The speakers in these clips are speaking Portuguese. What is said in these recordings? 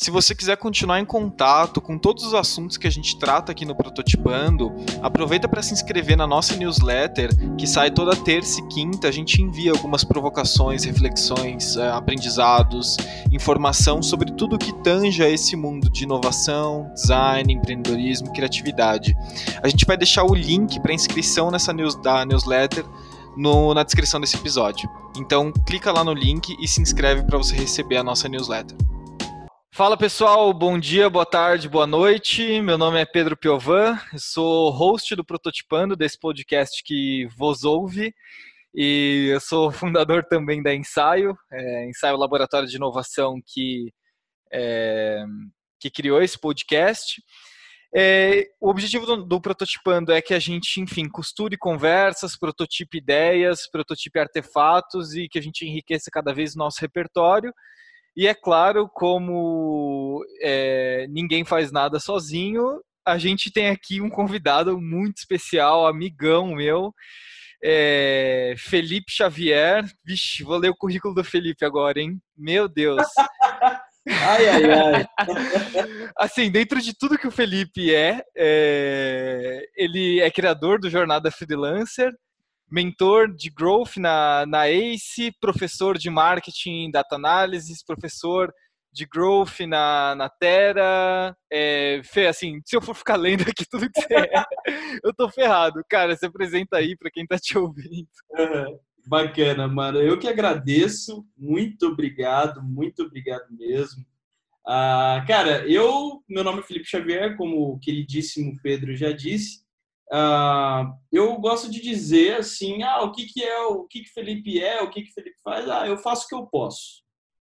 Se você quiser continuar em contato com todos os assuntos que a gente trata aqui no Prototipando, aproveita para se inscrever na nossa newsletter, que sai toda terça e quinta. A gente envia algumas provocações, reflexões, eh, aprendizados, informação sobre tudo que tanja esse mundo de inovação, design, empreendedorismo, criatividade. A gente vai deixar o link para inscrição nessa news, da newsletter no, na descrição desse episódio. Então, clica lá no link e se inscreve para você receber a nossa newsletter. Fala pessoal, bom dia, boa tarde, boa noite. Meu nome é Pedro Piovan, sou host do Prototipando, desse podcast que vos ouve, e eu sou fundador também da Ensaio, é, Ensaio Laboratório de Inovação que, é, que criou esse podcast. É, o objetivo do, do, Prototipando é que a gente, enfim, costure conversas, prototipe ideias, prototipe artefatos e que a gente enriqueça cada vez o nosso repertório e é claro, como é, ninguém faz nada sozinho, a gente tem aqui um convidado muito especial, amigão meu, é, Felipe Xavier. Vixe, vou ler o currículo do Felipe agora, hein? Meu Deus. ai, ai, ai. Assim, dentro de tudo que o Felipe é, é ele é criador do Jornada Freelancer, mentor de growth na, na ACE, professor de marketing data analysis, professor de growth na, na Terra. É, Fê, assim, se eu for ficar lendo aqui tudo que você é, eu tô ferrado. Cara, se apresenta aí para quem tá te ouvindo. Uhum. Bacana, mano. Eu que agradeço. Muito obrigado, muito obrigado mesmo. Ah, cara, eu, meu nome é Felipe Xavier, como o queridíssimo Pedro já disse. Uh, eu gosto de dizer assim, ah, o que, que é, o que, que Felipe é, o que, que Felipe faz? Ah, eu faço o que eu posso,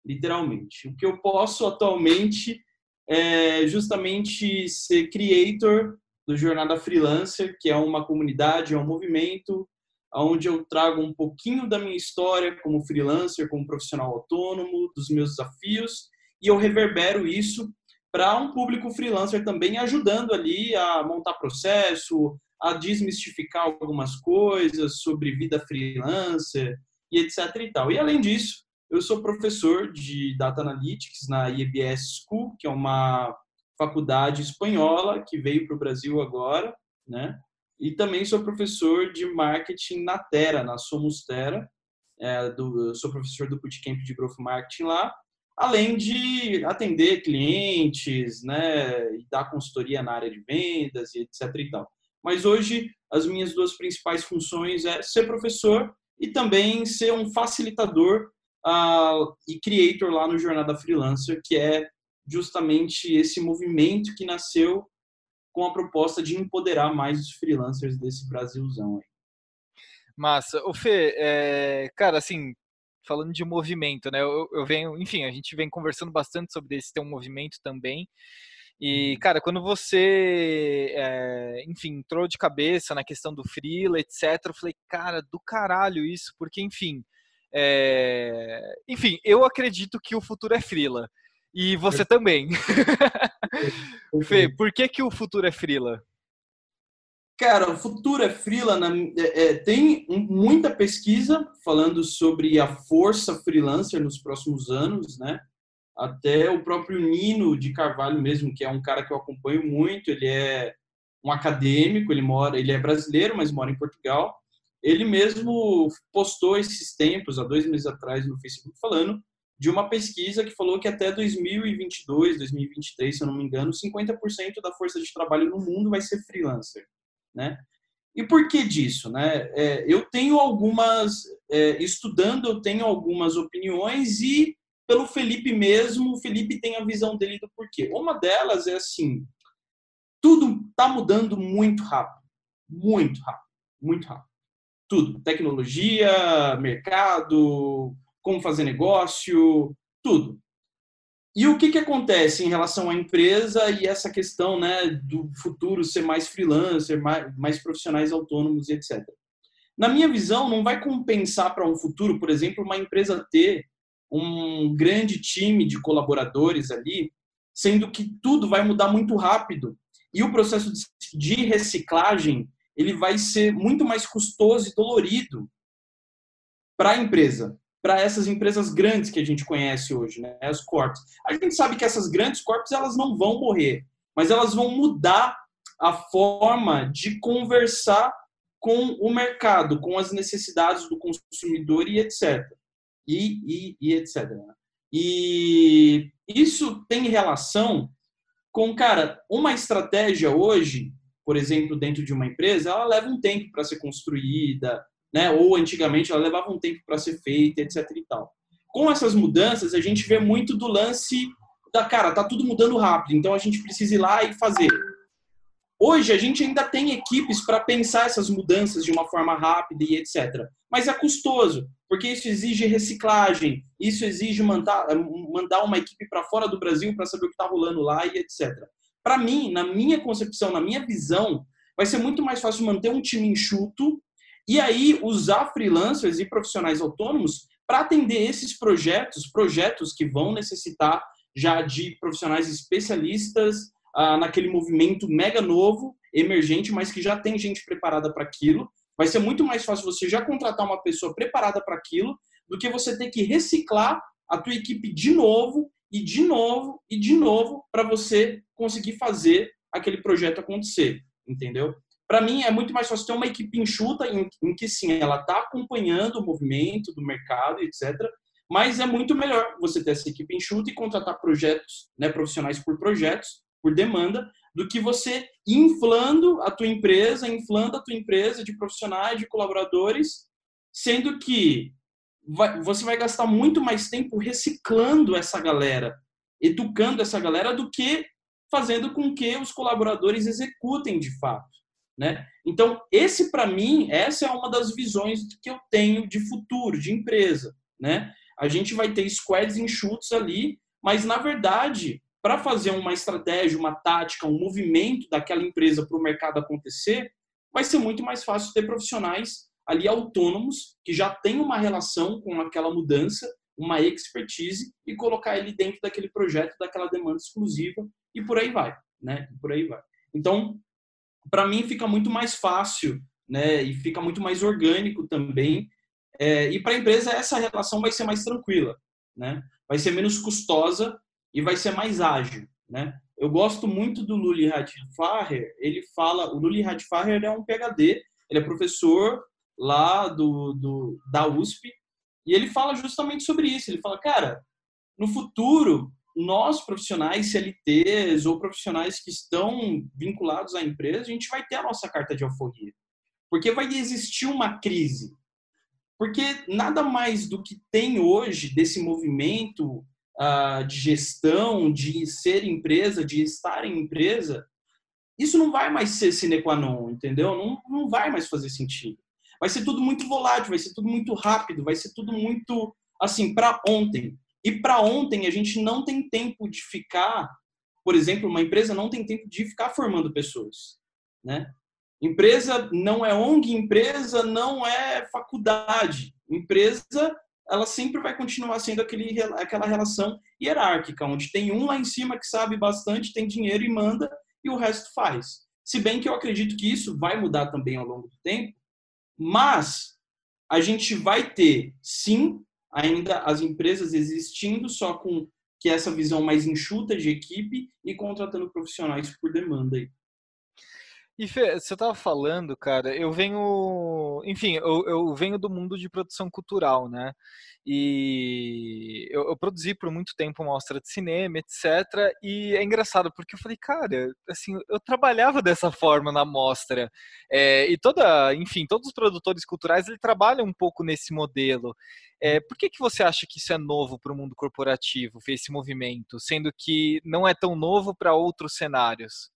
literalmente. O que eu posso atualmente é justamente ser creator do Jornada Freelancer, que é uma comunidade, é um movimento onde eu trago um pouquinho da minha história como freelancer, como profissional autônomo, dos meus desafios, e eu reverbero isso para um público freelancer também, ajudando ali a montar processo, a desmistificar algumas coisas sobre vida freelancer e etc e tal. E além disso, eu sou professor de Data Analytics na IEBS School, que é uma faculdade espanhola que veio para o Brasil agora, né? E também sou professor de marketing na Terra, na Somos Terra. É, do, sou professor do Bootcamp de Growth Marketing lá além de atender clientes, né, e dar consultoria na área de vendas e etc e tal. Mas hoje as minhas duas principais funções é ser professor e também ser um facilitador uh, e creator lá no Jornada Freelancer, que é justamente esse movimento que nasceu com a proposta de empoderar mais os freelancers desse Brasilzão aí. Massa. O Fê, é, cara, assim, falando de movimento, né? Eu, eu, venho, enfim, a gente vem conversando bastante sobre esse ter um movimento também. E, uhum. cara, quando você, é, enfim, entrou de cabeça na questão do freela, etc., eu falei, cara, do caralho isso, porque, enfim, é, enfim, eu acredito que o futuro é freela. E você também. Fê, por que, que o futuro é freela? Cara, o futuro é freela. É, é, tem muita pesquisa falando sobre a força freelancer nos próximos anos, né? Até o próprio Nino de Carvalho mesmo, que é um cara que eu acompanho muito, ele é um acadêmico, ele mora, ele é brasileiro, mas mora em Portugal. Ele mesmo postou esses tempos, há dois meses atrás, no Facebook, falando de uma pesquisa que falou que até 2022, 2023, se eu não me engano, 50% da força de trabalho no mundo vai ser freelancer né? E por que disso, né? É, eu tenho algumas, é, estudando, eu tenho algumas opiniões e pelo Felipe mesmo, o Felipe tem a visão dele do porquê. Uma delas é assim, tudo está mudando muito rápido, muito rápido, muito rápido. Tudo, tecnologia, mercado, como fazer negócio, tudo. E o que, que acontece em relação à empresa e essa questão né, do futuro ser mais freelancer, mais, mais profissionais autônomos, etc. Na minha visão, não vai compensar para um futuro, por exemplo, uma empresa ter um grande time de colaboradores ali, sendo que tudo vai mudar muito rápido e o processo de reciclagem ele vai ser muito mais custoso e dolorido para a empresa para essas empresas grandes que a gente conhece hoje, né, as corps. A gente sabe que essas grandes corps elas não vão morrer, mas elas vão mudar a forma de conversar com o mercado, com as necessidades do consumidor e etc. E, e, e etc. Né. E isso tem relação com, cara, uma estratégia hoje, por exemplo, dentro de uma empresa, ela leva um tempo para ser construída, né? Ou antigamente ela levava um tempo para ser feita, etc e tal. Com essas mudanças, a gente vê muito do lance da cara, tá tudo mudando rápido, então a gente precisa ir lá e fazer. Hoje a gente ainda tem equipes para pensar essas mudanças de uma forma rápida e etc. Mas é custoso, porque isso exige reciclagem, isso exige mandar, mandar uma equipe para fora do Brasil para saber o que está rolando lá e etc. Para mim, na minha concepção, na minha visão, vai ser muito mais fácil manter um time enxuto e aí, usar freelancers e profissionais autônomos para atender esses projetos, projetos que vão necessitar já de profissionais especialistas ah, naquele movimento mega novo, emergente, mas que já tem gente preparada para aquilo. Vai ser muito mais fácil você já contratar uma pessoa preparada para aquilo do que você ter que reciclar a tua equipe de novo e de novo e de novo para você conseguir fazer aquele projeto acontecer, entendeu? Para mim é muito mais fácil ter uma equipe enxuta em, em que sim, ela está acompanhando o movimento do mercado, etc. Mas é muito melhor você ter essa equipe enxuta e contratar projetos, né, profissionais por projetos, por demanda, do que você inflando a tua empresa, inflando a tua empresa de profissionais, de colaboradores, sendo que vai, você vai gastar muito mais tempo reciclando essa galera, educando essa galera, do que fazendo com que os colaboradores executem de fato. Né? Então, esse para mim, essa é uma das visões que eu tenho de futuro, de empresa. Né? A gente vai ter squads enxutos ali, mas na verdade, para fazer uma estratégia, uma tática, um movimento daquela empresa para o mercado acontecer, vai ser muito mais fácil ter profissionais ali autônomos que já têm uma relação com aquela mudança, uma expertise e colocar ele dentro daquele projeto, daquela demanda exclusiva e por aí vai, né? Por aí vai. Então, para mim fica muito mais fácil, né? E fica muito mais orgânico também. É, e para a empresa essa relação vai ser mais tranquila, né? Vai ser menos custosa e vai ser mais ágil, né? Eu gosto muito do Luli Radfarer. Ele fala, o Luli Radfarer é um PhD, ele é professor lá do, do da USP e ele fala justamente sobre isso. Ele fala, cara, no futuro nós profissionais CLTs ou profissionais que estão vinculados à empresa, a gente vai ter a nossa carta de alforria. Porque vai existir uma crise. Porque nada mais do que tem hoje desse movimento uh, de gestão, de ser empresa, de estar em empresa, isso não vai mais ser sine qua non, entendeu? Não, não vai mais fazer sentido. Vai ser tudo muito volátil, vai ser tudo muito rápido, vai ser tudo muito, assim, para ontem. E para ontem a gente não tem tempo de ficar, por exemplo, uma empresa não tem tempo de ficar formando pessoas, né? Empresa não é ONG, empresa não é faculdade. Empresa, ela sempre vai continuar sendo aquele, aquela relação hierárquica, onde tem um lá em cima que sabe bastante, tem dinheiro e manda, e o resto faz. Se bem que eu acredito que isso vai mudar também ao longo do tempo, mas a gente vai ter, sim, ainda as empresas existindo só com que essa visão mais enxuta de equipe e contratando profissionais por demanda aí. E Fê, você estava falando, cara, eu venho, enfim, eu, eu, venho do mundo de produção cultural, né? E eu, eu, produzi por muito tempo mostra de cinema, etc. E é engraçado porque eu falei, cara, assim, eu trabalhava dessa forma na mostra. É, e toda, enfim, todos os produtores culturais ele trabalham um pouco nesse modelo. É, por que, que você acha que isso é novo para o mundo corporativo, esse movimento, sendo que não é tão novo para outros cenários?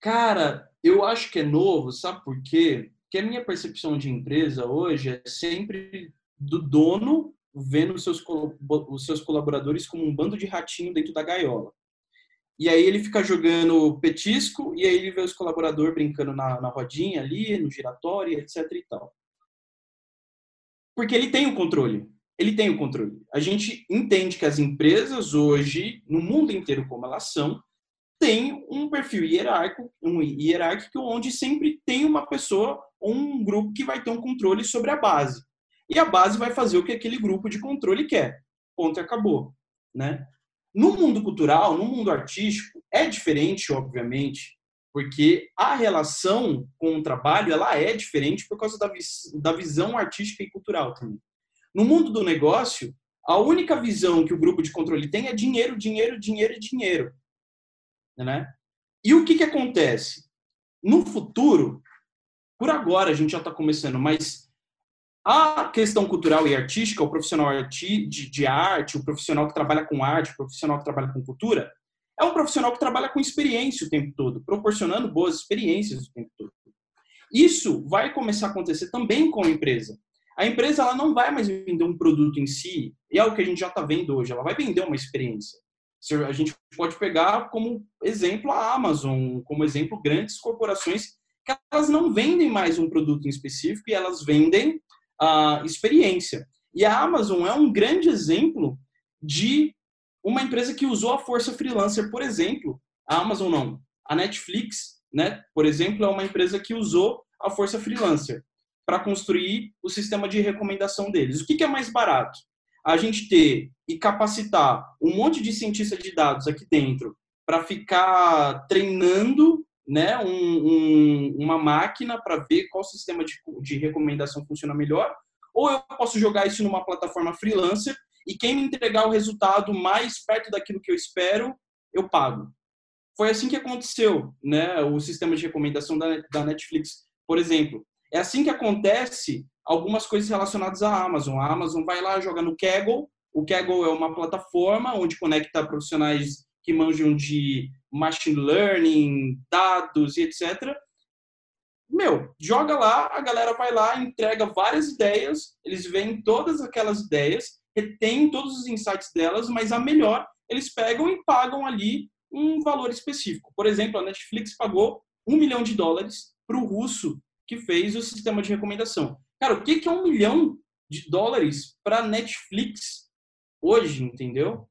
Cara, eu acho que é novo, sabe por quê? Porque a minha percepção de empresa hoje é sempre do dono vendo os seus, os seus colaboradores como um bando de ratinho dentro da gaiola. E aí ele fica jogando petisco e aí ele vê os colaboradores brincando na, na rodinha ali, no giratório, etc e tal. Porque ele tem o controle. Ele tem o controle. A gente entende que as empresas hoje, no mundo inteiro como elas são, têm um perfil hierárquico, um hierárquico onde sempre tem uma pessoa ou um grupo que vai ter um controle sobre a base. E a base vai fazer o que aquele grupo de controle quer. Ponto e acabou, né? No mundo cultural, no mundo artístico, é diferente, obviamente, porque a relação com o trabalho ela é diferente por causa da, vis da visão artística e cultural também. No mundo do negócio, a única visão que o grupo de controle tem é dinheiro, dinheiro, dinheiro e dinheiro. Né? E o que, que acontece? No futuro, por agora a gente já está começando, mas a questão cultural e artística, o profissional de, arte, o profissional que trabalha com arte, o profissional que trabalha com cultura, é um profissional que trabalha com experiência o tempo todo, proporcionando boas experiências o tempo todo. Isso vai começar a acontecer também com a empresa. A empresa ela não vai mais vender um produto em si, e é o que a gente já está vendo hoje, ela vai vender uma experiência. A gente pode pegar como exemplo a Amazon, como exemplo grandes corporações que elas não vendem mais um produto em específico e elas vendem a experiência. E a Amazon é um grande exemplo de uma empresa que usou a força freelancer, por exemplo. A Amazon não, a Netflix, né, por exemplo, é uma empresa que usou a força freelancer para construir o sistema de recomendação deles. O que, que é mais barato? A gente ter e capacitar um monte de cientista de dados aqui dentro para ficar treinando né, um, um, uma máquina para ver qual sistema de, de recomendação funciona melhor, ou eu posso jogar isso numa plataforma freelancer e quem me entregar o resultado mais perto daquilo que eu espero, eu pago. Foi assim que aconteceu, né, o sistema de recomendação da, da Netflix, por exemplo. É assim que acontece algumas coisas relacionadas à Amazon. A Amazon vai lá, joga no Kaggle. O Kaggle é uma plataforma onde conecta profissionais que manjam de machine learning, dados e etc. Meu, joga lá, a galera vai lá, entrega várias ideias, eles veem todas aquelas ideias, retêm todos os insights delas, mas a melhor eles pegam e pagam ali um valor específico. Por exemplo, a Netflix pagou um milhão de dólares para o russo que fez o sistema de recomendação. Cara, o que é um milhão de dólares para Netflix hoje, entendeu?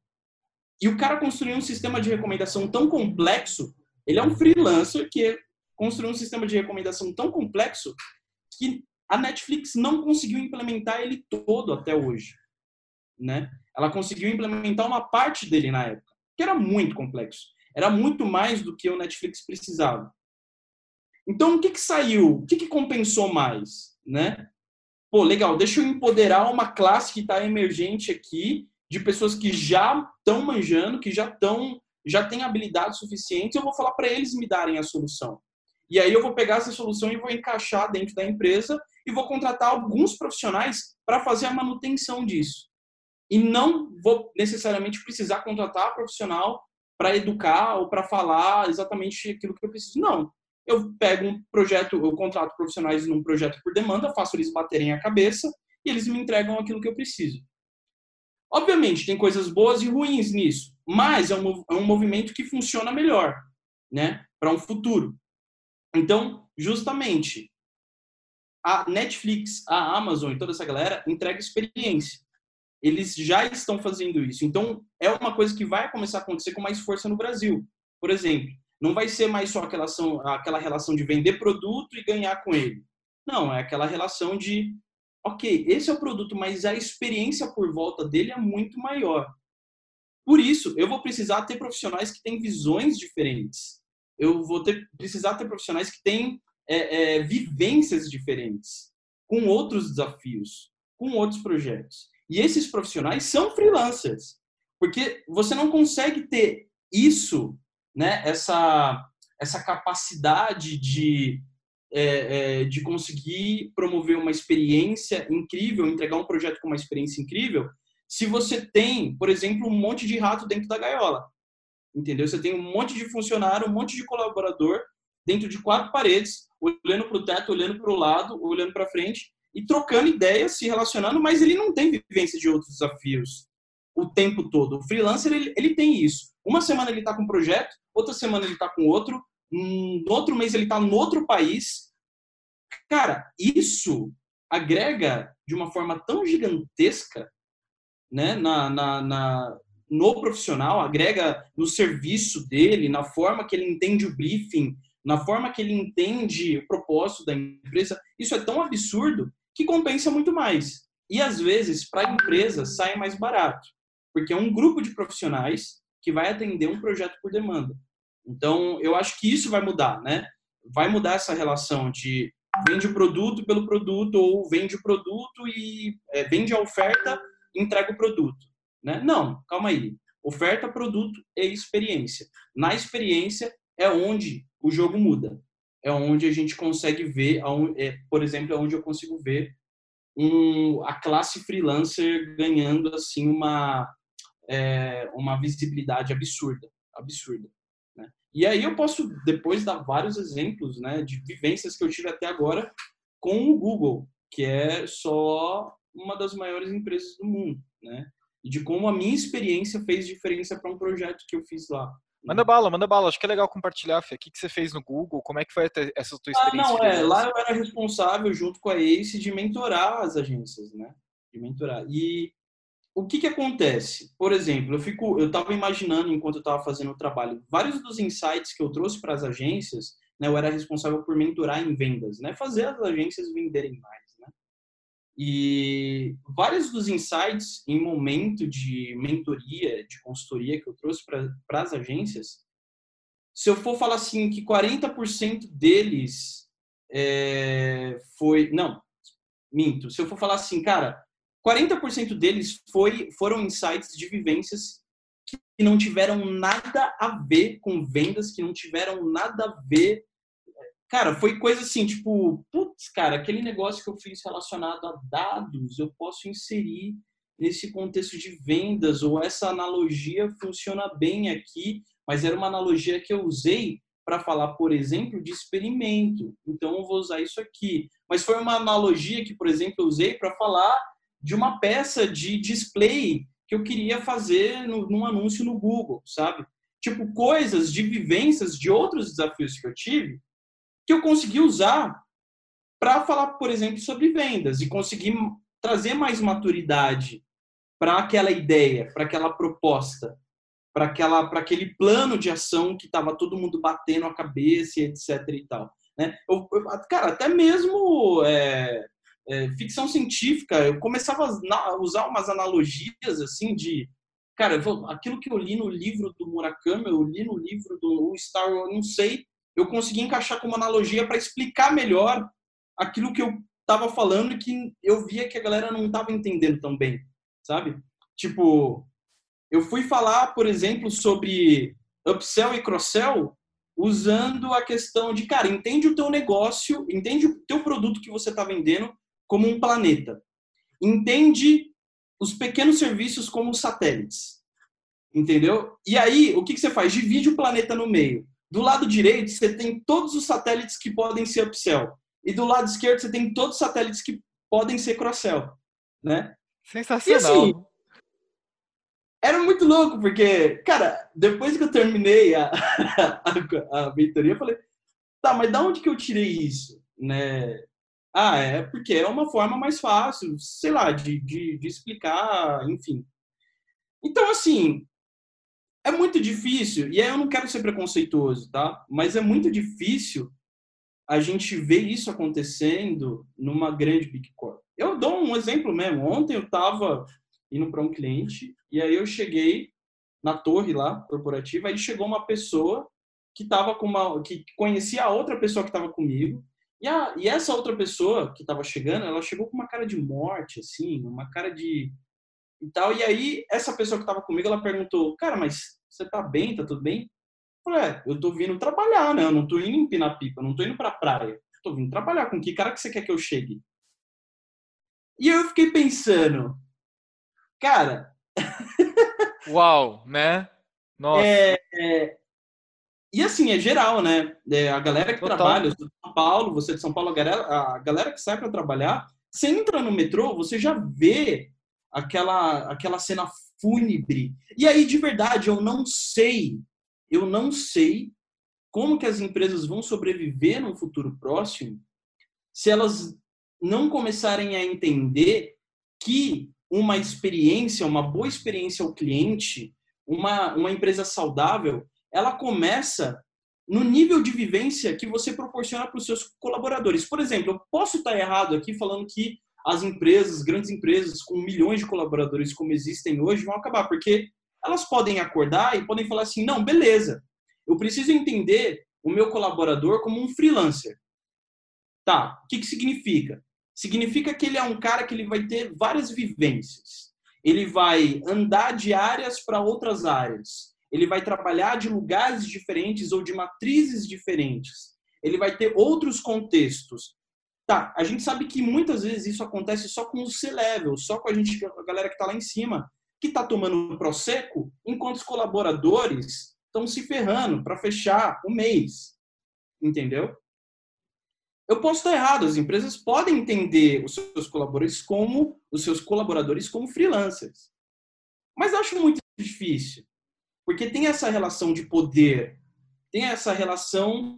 E o cara construiu um sistema de recomendação tão complexo, ele é um freelancer que construiu um sistema de recomendação tão complexo que a Netflix não conseguiu implementar ele todo até hoje, né? Ela conseguiu implementar uma parte dele na época, que era muito complexo. Era muito mais do que o Netflix precisava. Então, o que, que saiu? O que, que compensou mais, né? Pô, legal, deixa eu empoderar uma classe que está emergente aqui de pessoas que já estão manjando, que já estão, já têm habilidade suficiente, eu vou falar para eles me darem a solução. E aí eu vou pegar essa solução e vou encaixar dentro da empresa e vou contratar alguns profissionais para fazer a manutenção disso. E não vou necessariamente precisar contratar profissional para educar ou para falar exatamente aquilo que eu preciso. Não. Eu pego um projeto, eu contrato profissionais num projeto por demanda, faço eles baterem a cabeça e eles me entregam aquilo que eu preciso. Obviamente, tem coisas boas e ruins nisso, mas é um, é um movimento que funciona melhor, né, para um futuro. Então, justamente, a Netflix, a Amazon e toda essa galera entrega experiência. Eles já estão fazendo isso. Então, é uma coisa que vai começar a acontecer com mais força no Brasil. Por exemplo, não vai ser mais só aquela, relação, aquela relação de vender produto e ganhar com ele. Não, é aquela relação de ok, esse é o produto, mas a experiência por volta dele é muito maior. Por isso, eu vou precisar ter profissionais que têm visões diferentes. Eu vou ter, precisar ter profissionais que têm é, é, vivências diferentes, com outros desafios, com outros projetos. E esses profissionais são freelancers, porque você não consegue ter isso, né, essa, essa capacidade de é, é, de conseguir promover uma experiência incrível, entregar um projeto com uma experiência incrível, se você tem, por exemplo, um monte de rato dentro da gaiola. Entendeu? Você tem um monte de funcionário, um monte de colaborador dentro de quatro paredes, olhando para o teto, olhando para o lado, olhando para frente, e trocando ideias, se relacionando, mas ele não tem vivência de outros desafios o tempo todo. O freelancer, ele, ele tem isso. Uma semana ele está com um projeto, outra semana ele está com outro, no outro mês ele está no outro país. Cara, isso agrega de uma forma tão gigantesca né, na, na, na, no profissional, agrega no serviço dele, na forma que ele entende o briefing, na forma que ele entende o propósito da empresa. Isso é tão absurdo que compensa muito mais. E às vezes, para a empresa, sai mais barato, porque é um grupo de profissionais que vai atender um projeto por demanda. Então, eu acho que isso vai mudar, né? Vai mudar essa relação de vende o produto pelo produto ou vende o produto e é, vende a oferta e entrega o produto, né? Não, calma aí. Oferta, produto e experiência. Na experiência é onde o jogo muda. É onde a gente consegue ver, é, por exemplo, é onde eu consigo ver um, a classe freelancer ganhando assim uma é, uma visibilidade absurda, absurda. E aí eu posso depois dar vários exemplos, né, de vivências que eu tive até agora com o Google, que é só uma das maiores empresas do mundo, né? E de como a minha experiência fez diferença para um projeto que eu fiz lá. Manda bala, manda bala. Acho que é legal compartilhar, Fê. O que, que você fez no Google? Como é que foi essa tua experiência? Ah, não, é. Lá eu era responsável, junto com a ACE, de mentorar as agências, né? De mentorar. E o que que acontece? Por exemplo, eu fico, eu estava imaginando enquanto eu estava fazendo o trabalho, vários dos insights que eu trouxe para as agências, né, eu era responsável por mentorar em vendas, né, fazer as agências venderem mais, né? E vários dos insights em momento de mentoria, de consultoria que eu trouxe para as agências, se eu for falar assim que 40% deles é, foi, não, minto, se eu for falar assim, cara, 40% deles foi, foram insights de vivências que não tiveram nada a ver com vendas, que não tiveram nada a ver. Cara, foi coisa assim, tipo, putz, cara, aquele negócio que eu fiz relacionado a dados, eu posso inserir nesse contexto de vendas, ou essa analogia funciona bem aqui, mas era uma analogia que eu usei para falar, por exemplo, de experimento. Então, eu vou usar isso aqui. Mas foi uma analogia que, por exemplo, eu usei para falar de uma peça de display que eu queria fazer no, num anúncio no Google, sabe? Tipo, coisas de vivências de outros desafios que eu tive que eu consegui usar para falar, por exemplo, sobre vendas e conseguir trazer mais maturidade para aquela ideia, para aquela proposta, para aquela para aquele plano de ação que estava todo mundo batendo a cabeça, etc e tal, né? Eu, eu, cara, até mesmo é, é, ficção científica, eu começava a usar umas analogias assim de, cara, aquilo que eu li no livro do Murakami, eu li no livro do Star Wars, não sei, eu consegui encaixar como analogia para explicar melhor aquilo que eu estava falando e que eu via que a galera não estava entendendo tão bem, sabe? Tipo, eu fui falar, por exemplo, sobre upsell e cross-sell usando a questão de, cara, entende o teu negócio, entende o teu produto que você está vendendo como um planeta. Entende os pequenos serviços como satélites. Entendeu? E aí, o que, que você faz? Divide o planeta no meio. Do lado direito, você tem todos os satélites que podem ser upsell. E do lado esquerdo, você tem todos os satélites que podem ser cross-sell. Né? Sensacional. E, assim, era muito louco, porque, cara, depois que eu terminei a, a, a mentoria, eu falei, tá, mas da onde que eu tirei isso? Né? Ah, é porque é uma forma mais fácil, sei lá, de, de, de explicar, enfim. Então, assim, é muito difícil, e aí eu não quero ser preconceituoso, tá? Mas é muito difícil a gente ver isso acontecendo numa grande Big Corp. Eu dou um exemplo mesmo. Ontem eu estava indo para um cliente e aí eu cheguei na torre lá corporativa, aí chegou uma pessoa que estava com uma que conhecia a outra pessoa que estava comigo e, a, e essa outra pessoa que estava chegando, ela chegou com uma cara de morte, assim, uma cara de. e tal. E aí, essa pessoa que estava comigo, ela perguntou: Cara, mas você tá bem? Tá tudo bem? Eu falei: É, eu tô vindo trabalhar, né? Eu não tô indo empinar pipa, não tô indo pra praia. Eu tô vindo trabalhar. Com que cara que você quer que eu chegue? E eu fiquei pensando: Cara. Uau, né? Nossa. É, é, e assim, é geral, né? É, a galera que Total. trabalha, eu sou de São Paulo, você é de São Paulo, a galera, a galera que sai para trabalhar Você entra no metrô, você já vê aquela, aquela cena fúnebre. E aí, de verdade, eu não sei, eu não sei como que as empresas vão sobreviver no futuro próximo se elas não começarem a entender que uma experiência, uma boa experiência ao cliente, uma, uma empresa saudável, ela começa no nível de vivência que você proporciona para os seus colaboradores. Por exemplo, eu posso estar errado aqui falando que as empresas, grandes empresas com milhões de colaboradores como existem hoje, vão acabar, porque elas podem acordar e podem falar assim: não, beleza, eu preciso entender o meu colaborador como um freelancer. Tá, o que, que significa? Significa que ele é um cara que ele vai ter várias vivências. Ele vai andar de áreas para outras áreas. Ele vai trabalhar de lugares diferentes ou de matrizes diferentes. Ele vai ter outros contextos. Tá, a gente sabe que muitas vezes isso acontece só com o C-level, só com a gente, a galera que está lá em cima, que está tomando prosecco, enquanto os colaboradores estão se ferrando para fechar o mês. Entendeu? Eu posso estar errado, as empresas podem entender os seus colaboradores como os seus colaboradores como freelancers. Mas acho muito difícil, porque tem essa relação de poder, tem essa relação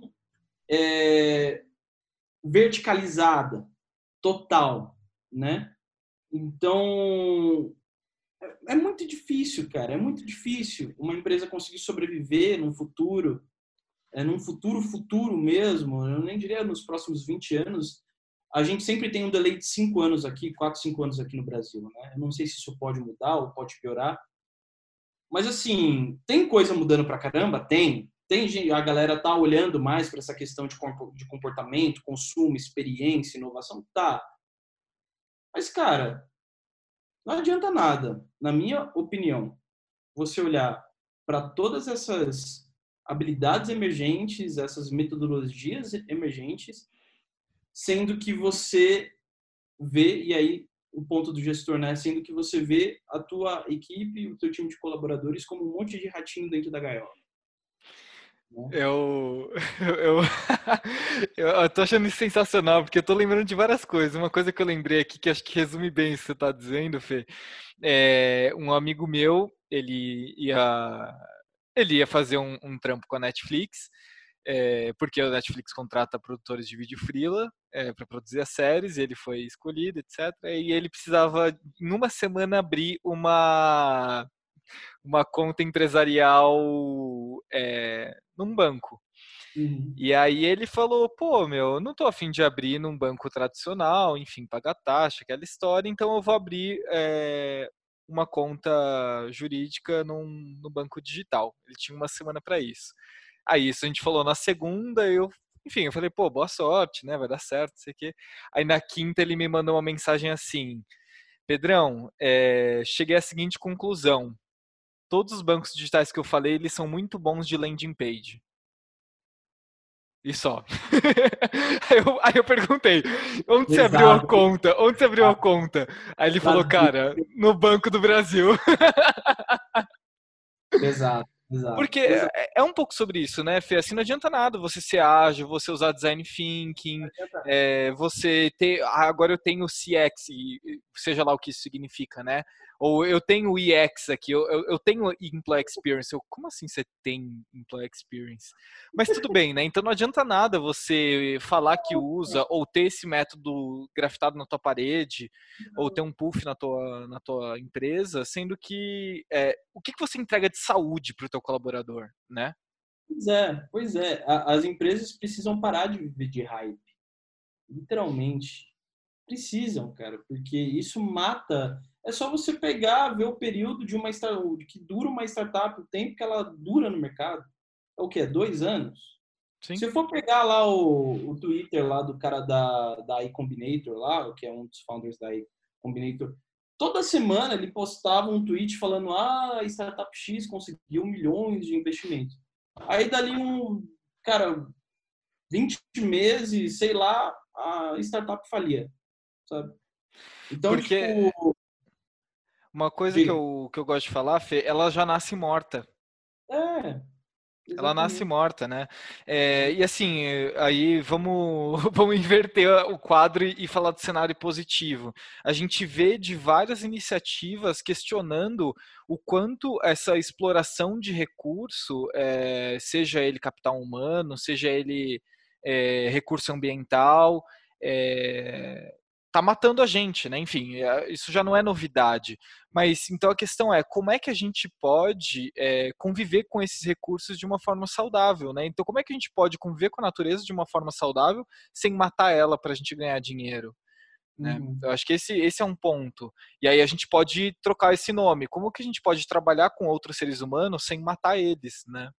é, verticalizada, total, né? Então, é, é muito difícil, cara, é muito difícil uma empresa conseguir sobreviver no futuro, é, num futuro futuro mesmo, eu nem diria nos próximos 20 anos, a gente sempre tem um delay de 5 anos aqui, 4, 5 anos aqui no Brasil, né? Eu não sei se isso pode mudar ou pode piorar, mas assim, tem coisa mudando pra caramba? Tem, tem a galera tá olhando mais para essa questão de comportamento, consumo, experiência, inovação, tá. Mas cara, não adianta nada, na minha opinião, você olhar para todas essas habilidades emergentes, essas metodologias emergentes, sendo que você vê e aí o ponto do gestor, né, sendo que você vê a tua equipe, o teu time de colaboradores como um monte de ratinho dentro da gaiola. Né? Eu, eu, eu, tô achando isso sensacional, porque eu tô lembrando de várias coisas. Uma coisa que eu lembrei aqui, que acho que resume bem isso que você tá dizendo, Fê, é um amigo meu, ele ia, ele ia fazer um, um trampo com a Netflix, é, porque a Netflix contrata produtores de vídeo freela é, para produzir as séries, ele foi escolhido, etc. E ele precisava, em uma semana, abrir uma uma conta empresarial é, num banco. Uhum. E aí ele falou, pô, meu, não tô afim de abrir num banco tradicional, enfim, pagar taxa, aquela história, então eu vou abrir é, uma conta jurídica num, no banco digital. Ele tinha uma semana para isso. Aí isso a gente falou na segunda, eu, enfim, eu falei, pô, boa sorte, né, vai dar certo, sei o quê. Aí na quinta ele me mandou uma mensagem assim, Pedrão, é, cheguei à seguinte conclusão, todos os bancos digitais que eu falei, eles são muito bons de landing page. E só. aí, eu, aí, eu, perguntei, onde Exato. você abriu a conta? Onde você abriu a conta? Aí ele falou, cara, no Banco do Brasil. Exato. Exato. Porque É, é, um pouco sobre isso, né, Fê? Assim, não adianta nada você ser ágil, você usar design thinking, é, você ter. Ah, agora eu tenho CX, seja lá o que isso significa, né? Ou eu tenho EX aqui, eu, eu, eu tenho Employee Experience. Eu, como assim você tem Employee Experience? Mas tudo bem, né? Então não adianta nada você falar que usa, ou ter esse método grafitado na tua parede, ou ter um puff na tua, na tua empresa, sendo que é, o que, que você entrega de saúde para o teu colaborador, né? Pois é, pois é. As empresas precisam parar de viver de hype. Literalmente. Precisam, cara, porque isso mata é só você pegar, ver o período de uma que dura uma startup, o tempo que ela dura no mercado. É o que? Dois anos? Sim. Se for pegar lá o, o Twitter lá do cara da, da iCombinator lá, que é um dos founders da iCombinator, toda semana ele postava um tweet falando ah, a startup X conseguiu milhões de investimentos. Aí dali um, cara, 20 meses, sei lá, a startup falia, sabe? Então, Porque... tipo, uma coisa que eu, que eu gosto de falar, Fê, ela já nasce morta. É, Ela nasce morta, né? É, e assim, aí vamos, vamos inverter o quadro e falar do cenário positivo. A gente vê de várias iniciativas questionando o quanto essa exploração de recurso, é, seja ele capital humano, seja ele é, recurso ambiental, é, tá matando a gente, né? Enfim, é, isso já não é novidade. Mas então a questão é como é que a gente pode é, conviver com esses recursos de uma forma saudável, né? Então como é que a gente pode conviver com a natureza de uma forma saudável sem matar ela para a gente ganhar dinheiro? Né? Uhum. Eu acho que esse, esse é um ponto. E aí a gente pode trocar esse nome. Como que a gente pode trabalhar com outros seres humanos sem matar eles, né?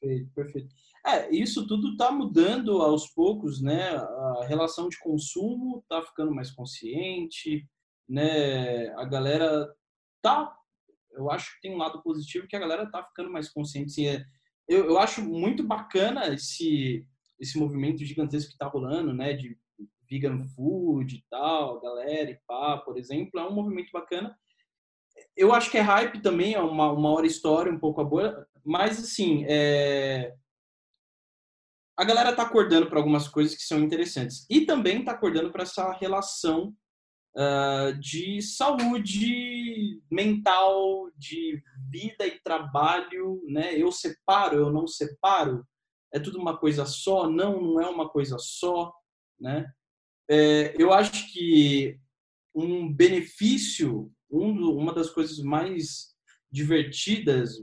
Perfeito, perfeito. É, isso tudo está mudando aos poucos, né? A relação de consumo está ficando mais consciente, né? A galera tá, eu acho que tem um lado positivo que a galera tá ficando mais consciente. É, eu, eu acho muito bacana esse esse movimento gigantesco que está rolando, né? De vegan food e tal, galera e pá, por exemplo, é um movimento bacana. Eu acho que é hype também, é uma, uma hora história, um pouco a boa, mas assim, é, a galera está acordando para algumas coisas que são interessantes. E também está acordando para essa relação uh, de saúde mental, de vida e trabalho, né? Eu separo, eu não separo. É tudo uma coisa só? Não, não é uma coisa só, né? É, eu acho que um benefício, um do, uma das coisas mais divertidas,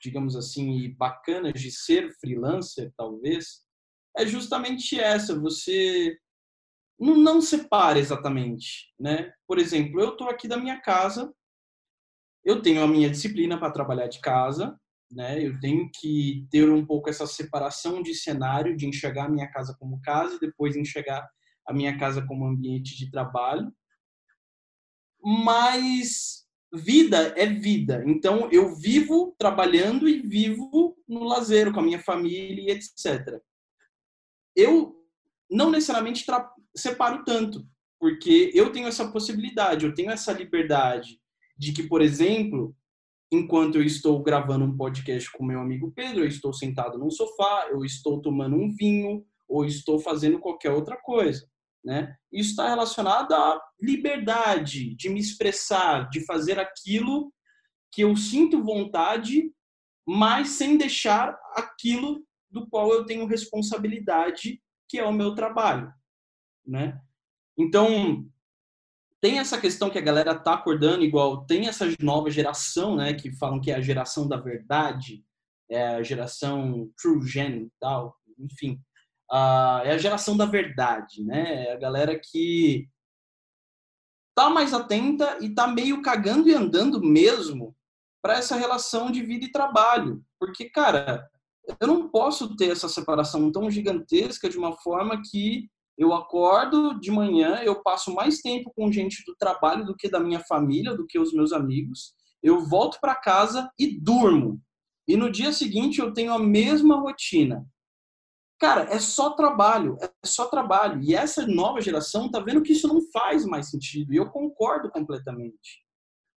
digamos assim, e bacanas de ser freelancer, talvez, é justamente essa, você não, não separa exatamente, né? Por exemplo, eu estou aqui da minha casa, eu tenho a minha disciplina para trabalhar de casa, né? Eu tenho que ter um pouco essa separação de cenário, de enxergar a minha casa como casa e depois enxergar a minha casa como ambiente de trabalho. Mas vida é vida. Então eu vivo trabalhando e vivo no lazer com a minha família etc eu não necessariamente separo tanto, porque eu tenho essa possibilidade, eu tenho essa liberdade de que, por exemplo, enquanto eu estou gravando um podcast com meu amigo Pedro, eu estou sentado num sofá, eu estou tomando um vinho ou estou fazendo qualquer outra coisa, né? Isso está relacionado à liberdade de me expressar, de fazer aquilo que eu sinto vontade, mas sem deixar aquilo do qual eu tenho responsabilidade, que é o meu trabalho, né? Então, tem essa questão que a galera tá acordando igual, tem essa nova geração, né, que falam que é a geração da verdade, é a geração true gen e tal, enfim, uh, é a geração da verdade, né? É a galera que tá mais atenta e tá meio cagando e andando mesmo para essa relação de vida e trabalho, porque cara, eu não posso ter essa separação tão gigantesca de uma forma que eu acordo de manhã, eu passo mais tempo com gente do trabalho do que da minha família, do que os meus amigos. Eu volto para casa e durmo. E no dia seguinte eu tenho a mesma rotina. Cara, é só trabalho, é só trabalho. E essa nova geração tá vendo que isso não faz mais sentido. E eu concordo completamente.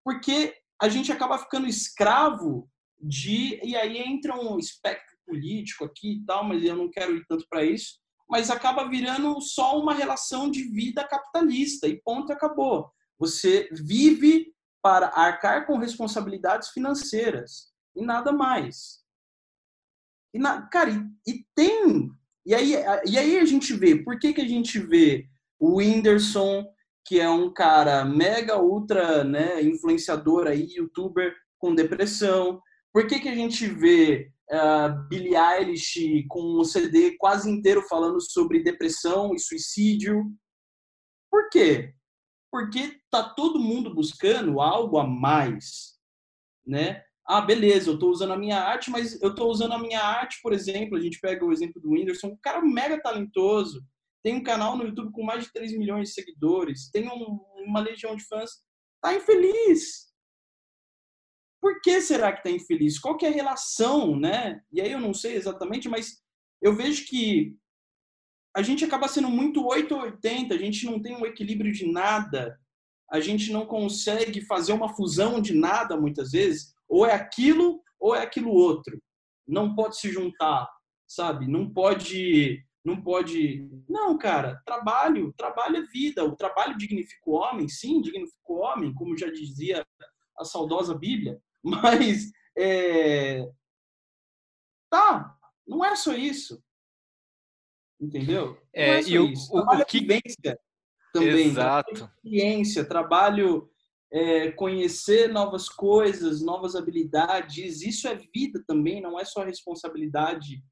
Porque a gente acaba ficando escravo de. E aí entra um espectro político aqui e tal, mas eu não quero ir tanto para isso. Mas acaba virando só uma relação de vida capitalista e ponto, acabou. Você vive para arcar com responsabilidades financeiras e nada mais. E na, cara, e, e, tem. E aí, e aí a gente vê, por que, que a gente vê o Whindersson, que é um cara mega ultra né, influenciador aí, youtuber com depressão? Por que, que a gente vê uh, Billie Eilish com um CD quase inteiro falando sobre depressão e suicídio. Por quê? Porque tá todo mundo buscando algo a mais, né? Ah, beleza, eu estou usando a minha arte, mas eu estou usando a minha arte, por exemplo, a gente pega o exemplo do Whindersson, um cara mega talentoso, tem um canal no YouTube com mais de 3 milhões de seguidores, tem um, uma legião de fãs, tá infeliz, por que será que está infeliz? Qual é a relação, né? E aí eu não sei exatamente, mas eu vejo que a gente acaba sendo muito 8 ou 80, a gente não tem um equilíbrio de nada, a gente não consegue fazer uma fusão de nada muitas vezes, ou é aquilo ou é aquilo outro. não pode se juntar, sabe? Não pode, não pode. Não, cara, trabalho, trabalho é vida. O trabalho dignifica o homem, sim, dignifica o homem, como já dizia a saudosa Bíblia. Mas é... tá, não é só isso. Entendeu? É, é e o, o, o que vivência também, Exato. experiência, trabalho é, conhecer novas coisas, novas habilidades. Isso é vida também, não é só responsabilidade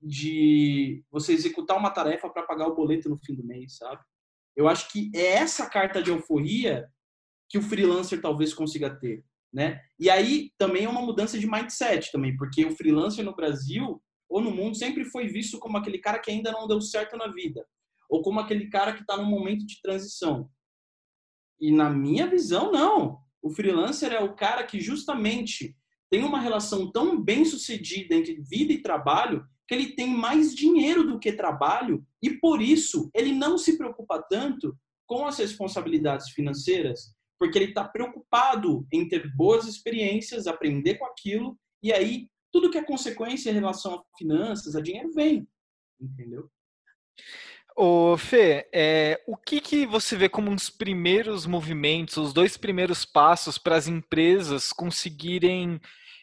de você executar uma tarefa para pagar o boleto no fim do mês, sabe? Eu acho que é essa carta de euforia que o freelancer talvez consiga ter, né? E aí também é uma mudança de mindset também, porque o freelancer no Brasil ou no mundo sempre foi visto como aquele cara que ainda não deu certo na vida, ou como aquele cara que está num momento de transição. E na minha visão, não. O freelancer é o cara que justamente tem uma relação tão bem sucedida entre vida e trabalho que ele tem mais dinheiro do que trabalho e por isso ele não se preocupa tanto com as responsabilidades financeiras, porque ele está preocupado em ter boas experiências, aprender com aquilo e aí tudo que é consequência em relação a finanças, a dinheiro vem, entendeu? Ô, Fê, é, o que, que você vê como os primeiros movimentos, os dois primeiros passos para as empresas conseguirem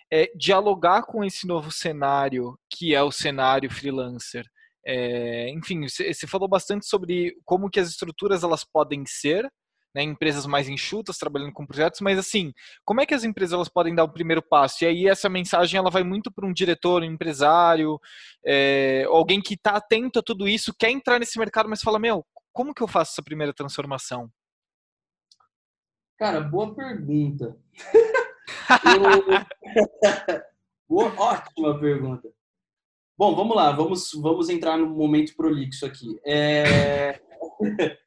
é, dialogar com esse novo cenário, que é o cenário freelancer? É, enfim, você falou bastante sobre como que as estruturas elas podem ser, né, empresas mais enxutas trabalhando com projetos, mas assim, como é que as empresas elas podem dar o primeiro passo? E aí essa mensagem ela vai muito para um diretor, um empresário, é, alguém que está atento a tudo isso, quer entrar nesse mercado, mas fala, meu, como que eu faço essa primeira transformação? Cara, boa pergunta. eu... boa, ótima pergunta. Bom, vamos lá, vamos, vamos entrar no momento prolixo aqui. É...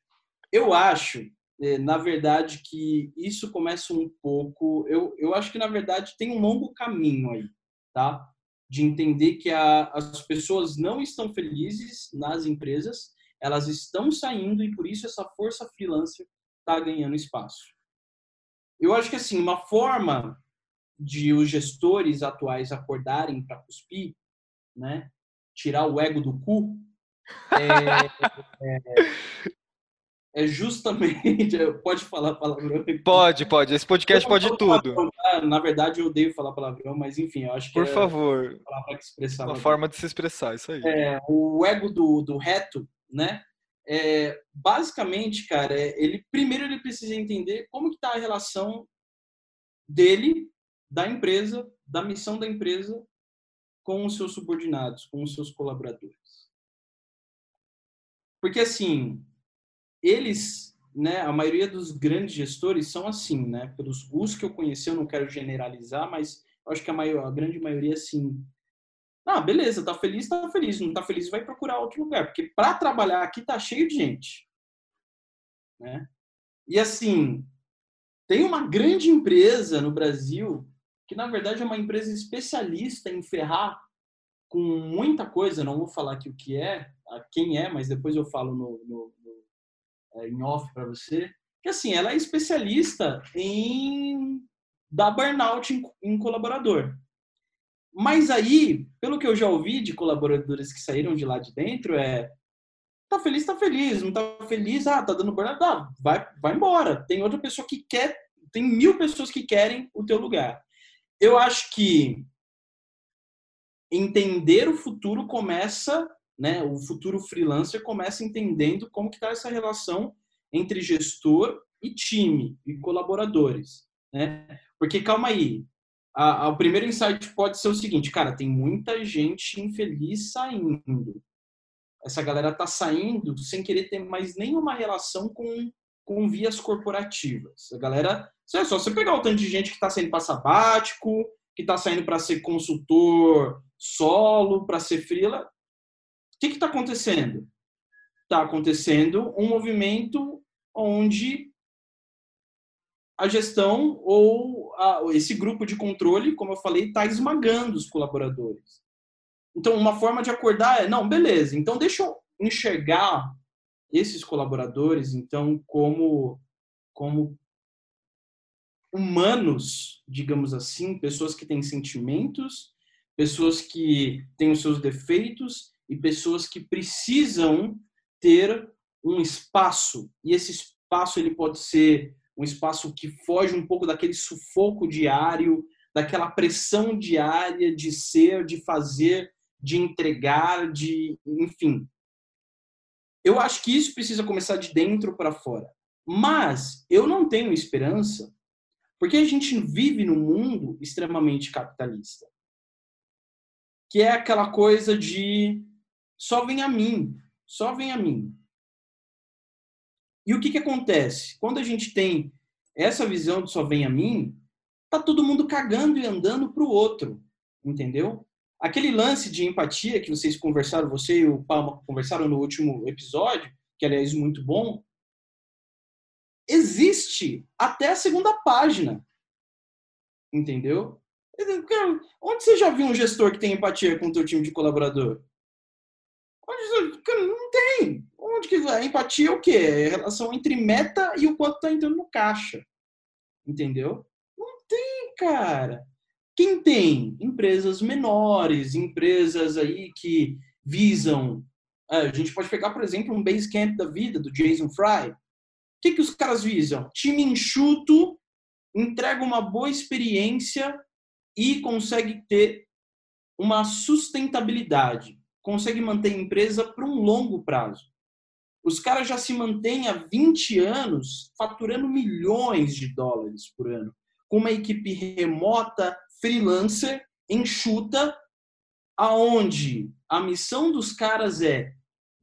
eu acho é, na verdade, que isso começa um pouco. Eu, eu acho que, na verdade, tem um longo caminho aí, tá? De entender que a, as pessoas não estão felizes nas empresas, elas estão saindo e por isso essa força freelancer está ganhando espaço. Eu acho que, assim, uma forma de os gestores atuais acordarem para cuspir, né? Tirar o ego do cu, é, é, é justamente. Pode falar palavrão? Pode, pode. Esse podcast pode tudo. Tá? Na verdade, eu odeio falar palavrão, mas enfim, eu acho que. Por é favor. Uma forma de se expressar, isso aí. É, o ego do, do reto, né? É, basicamente, cara, é, ele primeiro ele precisa entender como que está a relação dele, da empresa, da missão da empresa com os seus subordinados, com os seus colaboradores. Porque assim, eles, né, a maioria dos grandes gestores são assim, né? Pelos os que eu conheci, eu não quero generalizar, mas acho que a, maior, a grande maioria assim. Ah, beleza, tá feliz, tá feliz, não tá feliz, vai procurar outro lugar, porque para trabalhar aqui tá cheio de gente, né? E assim, tem uma grande empresa no Brasil que na verdade é uma empresa especialista em ferrar com muita coisa, não vou falar aqui o que é, quem é, mas depois eu falo no, no, em off para você, que assim, ela é especialista em dar burnout em, em colaborador. Mas aí, pelo que eu já ouvi de colaboradores que saíram de lá de dentro, é tá feliz, tá feliz, não tá feliz, ah, tá dando burnout, ah, vai, vai embora. Tem outra pessoa que quer, tem mil pessoas que querem o teu lugar. Eu acho que entender o futuro começa né, o futuro freelancer começa entendendo como que está essa relação entre gestor e time e colaboradores, né? Porque calma aí, a, a, o primeiro insight pode ser o seguinte, cara, tem muita gente infeliz saindo. Essa galera tá saindo sem querer ter mais nenhuma relação com, com vias corporativas. A galera, é só você pegar o tanto de gente que está saindo para sabático, que está saindo para ser consultor solo, para ser freela, que está acontecendo? Está acontecendo um movimento onde a gestão ou a, esse grupo de controle, como eu falei, está esmagando os colaboradores. Então, uma forma de acordar é, não, beleza, então deixa eu enxergar esses colaboradores, então, como, como humanos, digamos assim, pessoas que têm sentimentos, pessoas que têm os seus defeitos e pessoas que precisam ter um espaço. E esse espaço ele pode ser um espaço que foge um pouco daquele sufoco diário, daquela pressão diária de ser, de fazer, de entregar, de, enfim. Eu acho que isso precisa começar de dentro para fora. Mas eu não tenho esperança, porque a gente vive num mundo extremamente capitalista. Que é aquela coisa de só vem a mim, só vem a mim. E o que, que acontece? Quando a gente tem essa visão de só vem a mim, tá todo mundo cagando e andando para o outro, entendeu? Aquele lance de empatia que vocês conversaram, você e o Palma conversaram no último episódio, que aliás muito bom, existe até a segunda página, entendeu? Onde você já viu um gestor que tem empatia com o teu time de colaborador? Onde, não tem. Onde que a empatia é o quê? É a relação entre meta e o quanto está entrando no caixa. Entendeu? Não tem, cara. Quem tem? Empresas menores, empresas aí que visam. É, a gente pode pegar, por exemplo, um Basecamp da vida, do Jason Fry. O que, que os caras visam? Time enxuto, entrega uma boa experiência e consegue ter uma sustentabilidade consegue manter a empresa por um longo prazo. Os caras já se mantêm há 20 anos faturando milhões de dólares por ano, com uma equipe remota, freelancer, enxuta, aonde a missão dos caras é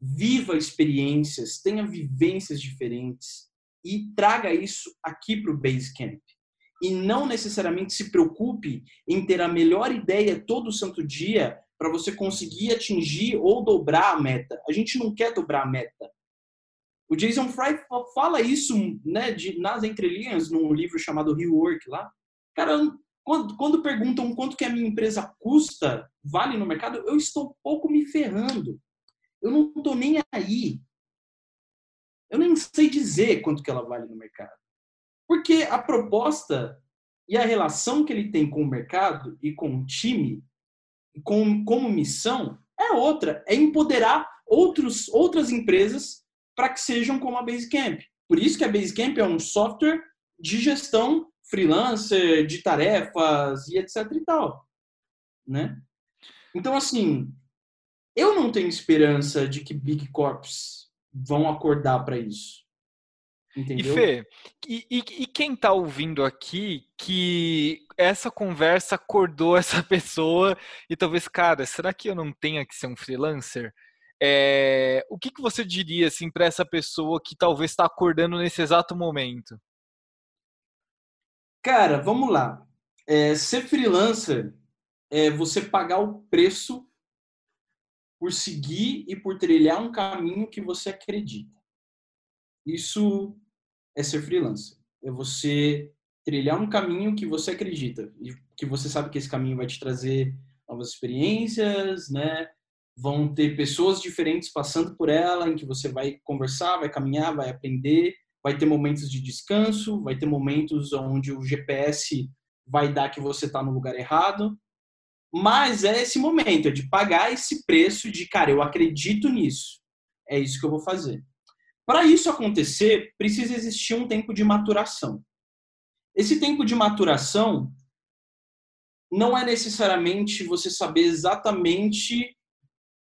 viva experiências, tenha vivências diferentes e traga isso aqui para o Basecamp. E não necessariamente se preocupe em ter a melhor ideia todo santo dia para você conseguir atingir ou dobrar a meta. A gente não quer dobrar a meta. O Jason Fry fala isso né, de, nas entrelinhas num livro chamado Rework lá. Cara, quando, quando perguntam quanto que a minha empresa custa, vale no mercado, eu estou pouco me ferrando. Eu não estou nem aí. Eu nem sei dizer quanto que ela vale no mercado. Porque a proposta e a relação que ele tem com o mercado e com o time com, como missão é outra, é empoderar outros, outras empresas para que sejam como a Basecamp. Por isso que a Basecamp é um software de gestão freelancer, de tarefas e etc e tal, né? Então, assim, eu não tenho esperança de que Big Corps vão acordar para isso. Entendeu? E Fê, e, e, e quem está ouvindo aqui que essa conversa acordou essa pessoa e talvez, cara, será que eu não tenho que ser um freelancer? É, o que, que você diria assim para essa pessoa que talvez está acordando nesse exato momento? Cara, vamos lá. É, ser freelancer é você pagar o preço por seguir e por trilhar um caminho que você acredita. Isso é ser freelancer. É você trilhar um caminho que você acredita e que você sabe que esse caminho vai te trazer novas experiências, né? Vão ter pessoas diferentes passando por ela, em que você vai conversar, vai caminhar, vai aprender, vai ter momentos de descanso, vai ter momentos onde o GPS vai dar que você está no lugar errado. Mas é esse momento, é de pagar esse preço de, cara, eu acredito nisso. É isso que eu vou fazer. Para isso acontecer, precisa existir um tempo de maturação. Esse tempo de maturação não é necessariamente você saber exatamente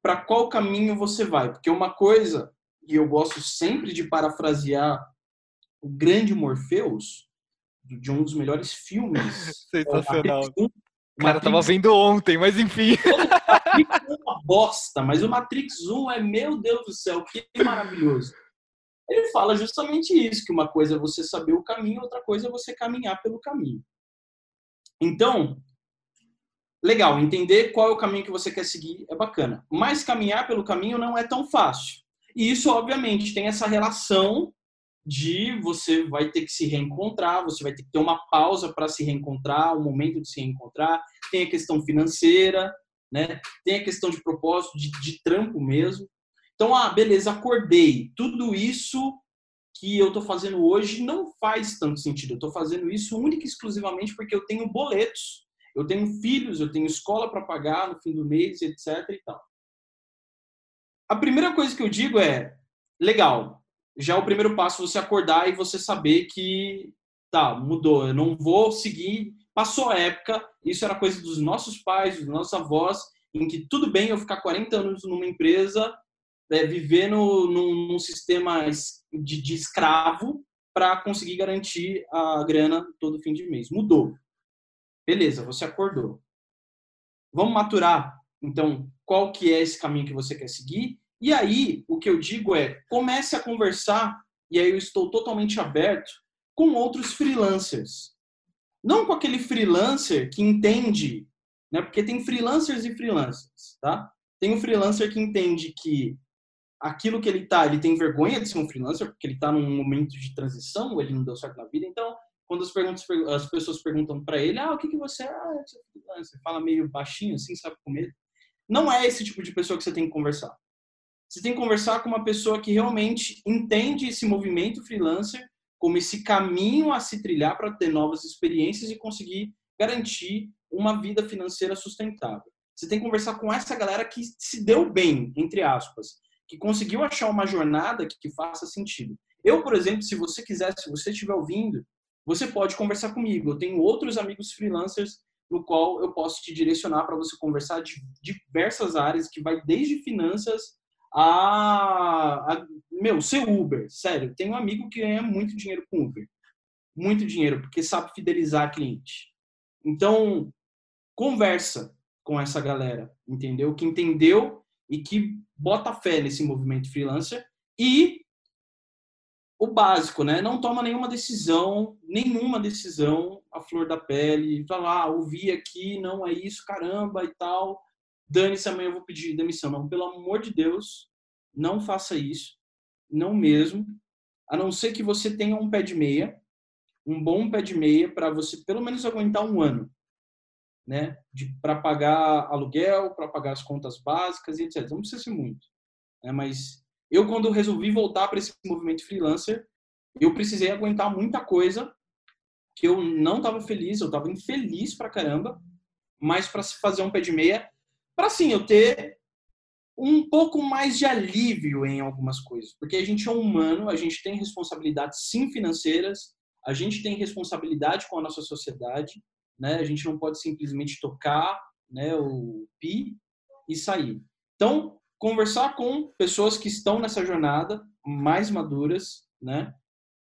para qual caminho você vai, porque uma coisa, e eu gosto sempre de parafrasear o grande Morpheus, de um dos melhores filmes. Sensacional. É o Cara, tava vendo ontem, mas enfim. Matrix é uma bosta, mas o Matrix 1 é, meu Deus do céu, que maravilhoso ele fala justamente isso, que uma coisa é você saber o caminho, outra coisa é você caminhar pelo caminho. Então, legal, entender qual é o caminho que você quer seguir é bacana, mas caminhar pelo caminho não é tão fácil. E isso, obviamente, tem essa relação de você vai ter que se reencontrar, você vai ter que ter uma pausa para se reencontrar, um momento de se reencontrar, tem a questão financeira, né? tem a questão de propósito, de, de trampo mesmo. Então, ah, beleza, acordei. Tudo isso que eu estou fazendo hoje não faz tanto sentido. Eu estou fazendo isso única e exclusivamente porque eu tenho boletos. eu tenho filhos, eu tenho escola para pagar no fim do mês, etc. E tal. A primeira coisa que eu digo é: legal, já é o primeiro passo você acordar e você saber que tá, mudou, eu não vou seguir. Passou a época, isso era coisa dos nossos pais, dos nossos avós, em que tudo bem eu ficar 40 anos numa empresa, é, viver no, num, num sistema de, de escravo para conseguir garantir a grana todo fim de mês. Mudou. Beleza, você acordou. Vamos maturar, então, qual que é esse caminho que você quer seguir? E aí, o que eu digo é, comece a conversar, e aí eu estou totalmente aberto, com outros freelancers. Não com aquele freelancer que entende, né? Porque tem freelancers e freelancers, tá? Tem um freelancer que entende que aquilo que ele tá, ele tem vergonha de ser um freelancer, porque ele tá num momento de transição, ele não deu certo na vida, então quando as, perguntas, as pessoas perguntam para ele, ah, o que, que você é? Ah, sou freelancer. Fala meio baixinho, assim, sabe, com medo. Não é esse tipo de pessoa que você tem que conversar. Você tem que conversar com uma pessoa que realmente entende esse movimento freelancer como esse caminho a se trilhar para ter novas experiências e conseguir garantir uma vida financeira sustentável. Você tem que conversar com essa galera que se deu bem, entre aspas, que conseguiu achar uma jornada que, que faça sentido. Eu, por exemplo, se você quiser, se você estiver ouvindo, você pode conversar comigo. Eu tenho outros amigos freelancers no qual eu posso te direcionar para você conversar de diversas áreas, que vai desde finanças a, a meu, ser Uber. Sério, tem um amigo que ganha muito dinheiro com Uber. Muito dinheiro, porque sabe fidelizar cliente. Então, conversa com essa galera, entendeu? Que entendeu e que bota fé nesse movimento freelancer e o básico, né? Não toma nenhuma decisão, nenhuma decisão à flor da pele. Fala, ah, ouvi aqui, não é isso, caramba e tal. Dane-se, amanhã eu vou pedir demissão. Não, pelo amor de Deus, não faça isso. Não mesmo. A não ser que você tenha um pé de meia, um bom pé de meia para você pelo menos aguentar um ano, né? Para pagar aluguel, para pagar as contas básicas e etc. Não precisa ser muito, né? Mas eu, quando resolvi voltar para esse movimento freelancer, eu precisei aguentar muita coisa que eu não estava feliz, eu estava infeliz pra caramba, mas para fazer um pé de meia, para sim eu ter um pouco mais de alívio em algumas coisas, porque a gente é humano, a gente tem responsabilidades sim financeiras, a gente tem responsabilidade com a nossa sociedade, né? A gente não pode simplesmente tocar, né, o pi e sair. Então, conversar com pessoas que estão nessa jornada, mais maduras, né?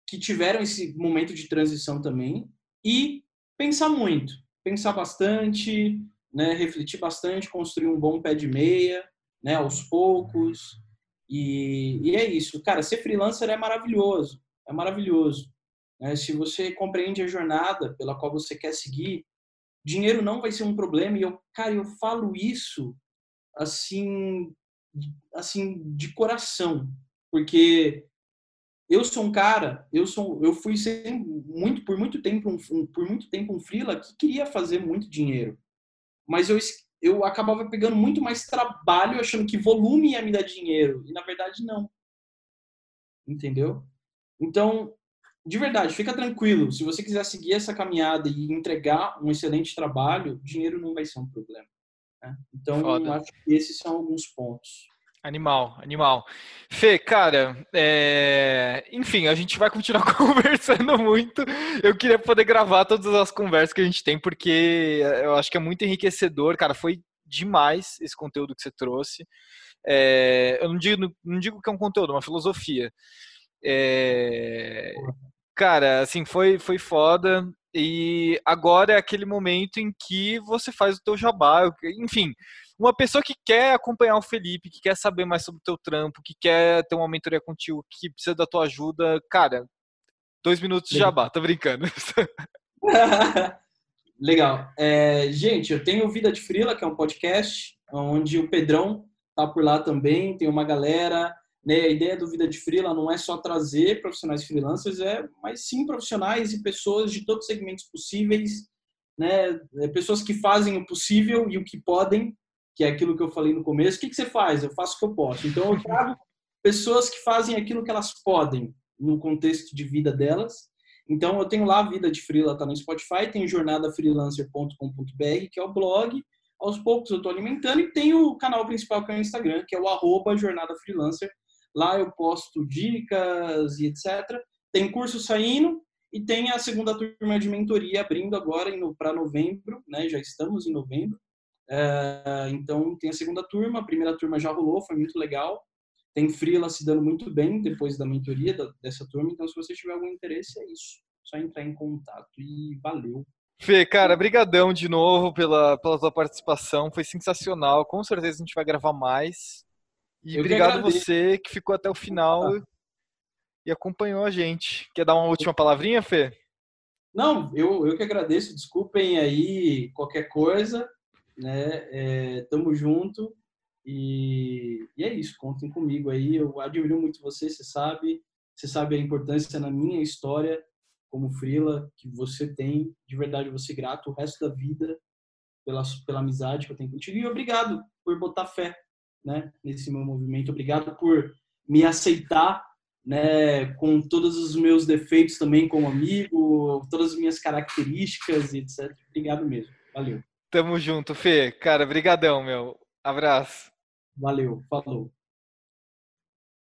Que tiveram esse momento de transição também e pensar muito, pensar bastante, né? Refletir bastante, construir um bom pé de meia, né? Aos poucos e, e é isso, cara. Ser freelancer é maravilhoso, é maravilhoso. Né? Se você compreende a jornada pela qual você quer seguir, dinheiro não vai ser um problema. E eu, cara, eu falo isso assim assim de coração, porque eu sou um cara, eu sou, eu fui sempre, muito por muito tempo um, por muito tempo um freela que queria fazer muito dinheiro, mas eu eu acabava pegando muito mais trabalho achando que volume ia me dar dinheiro e na verdade não, entendeu? Então de verdade, fica tranquilo. Se você quiser seguir essa caminhada e entregar um excelente trabalho, dinheiro não vai ser um problema. Né? Então, Foda. acho que esses são alguns pontos. Animal, animal. Fê, cara, é... enfim, a gente vai continuar conversando muito. Eu queria poder gravar todas as conversas que a gente tem, porque eu acho que é muito enriquecedor, cara. Foi demais esse conteúdo que você trouxe. É... Eu não digo, não digo que é um conteúdo, é uma filosofia. É... Cara, assim, foi, foi foda. E agora é aquele momento em que você faz o teu jabá, enfim, uma pessoa que quer acompanhar o Felipe, que quer saber mais sobre o teu trampo, que quer ter uma mentoria contigo, que precisa da tua ajuda, cara, dois minutos de jabá, tô brincando. Legal. É, gente, eu tenho Vida de Frila, que é um podcast, onde o Pedrão tá por lá também, tem uma galera. Né? A ideia do Vida de Frila não é só trazer profissionais freelancers, é, mas sim profissionais e pessoas de todos os segmentos possíveis, né? É, pessoas que fazem o possível e o que podem que é aquilo que eu falei no começo. O que, que você faz? Eu faço o que eu posso. Então, eu trago pessoas que fazem aquilo que elas podem no contexto de vida delas. Então, eu tenho lá a Vida de Freela, tá no Spotify, tem jornadafreelancer.com.br, que é o blog. Aos poucos eu estou alimentando e tem o canal principal, que é o Instagram, que é o arroba Jornada Freelancer. Lá eu posto dicas e etc. Tem curso saindo e tem a segunda turma de mentoria abrindo agora para novembro, né? Já estamos em novembro. É, então tem a segunda turma, a primeira turma já rolou, foi muito legal. Tem freela se dando muito bem depois da mentoria da, dessa turma, então se você tiver algum interesse é isso, só entrar em contato e valeu. Fê, cara, brigadão de novo pela, pela tua participação, foi sensacional. Com certeza a gente vai gravar mais. E Eu obrigado você que ficou até o final ah. e acompanhou a gente. Quer dar uma última palavrinha, Fê? Não, eu, eu que agradeço. Desculpem aí qualquer coisa, né? É, tamo junto e, e é isso. Contem comigo aí. Eu admiro muito você, você sabe. Você sabe a importância na minha história como Frila que você tem. De verdade, você grato o resto da vida pela, pela amizade que eu tenho contigo. E obrigado por botar fé né, nesse meu movimento. Obrigado por me aceitar né, com todos os meus defeitos também como amigo, todas as minhas características e etc. Obrigado mesmo. Valeu. Tamo junto, Fê. Cara, brigadão, meu. Abraço. Valeu. Falou.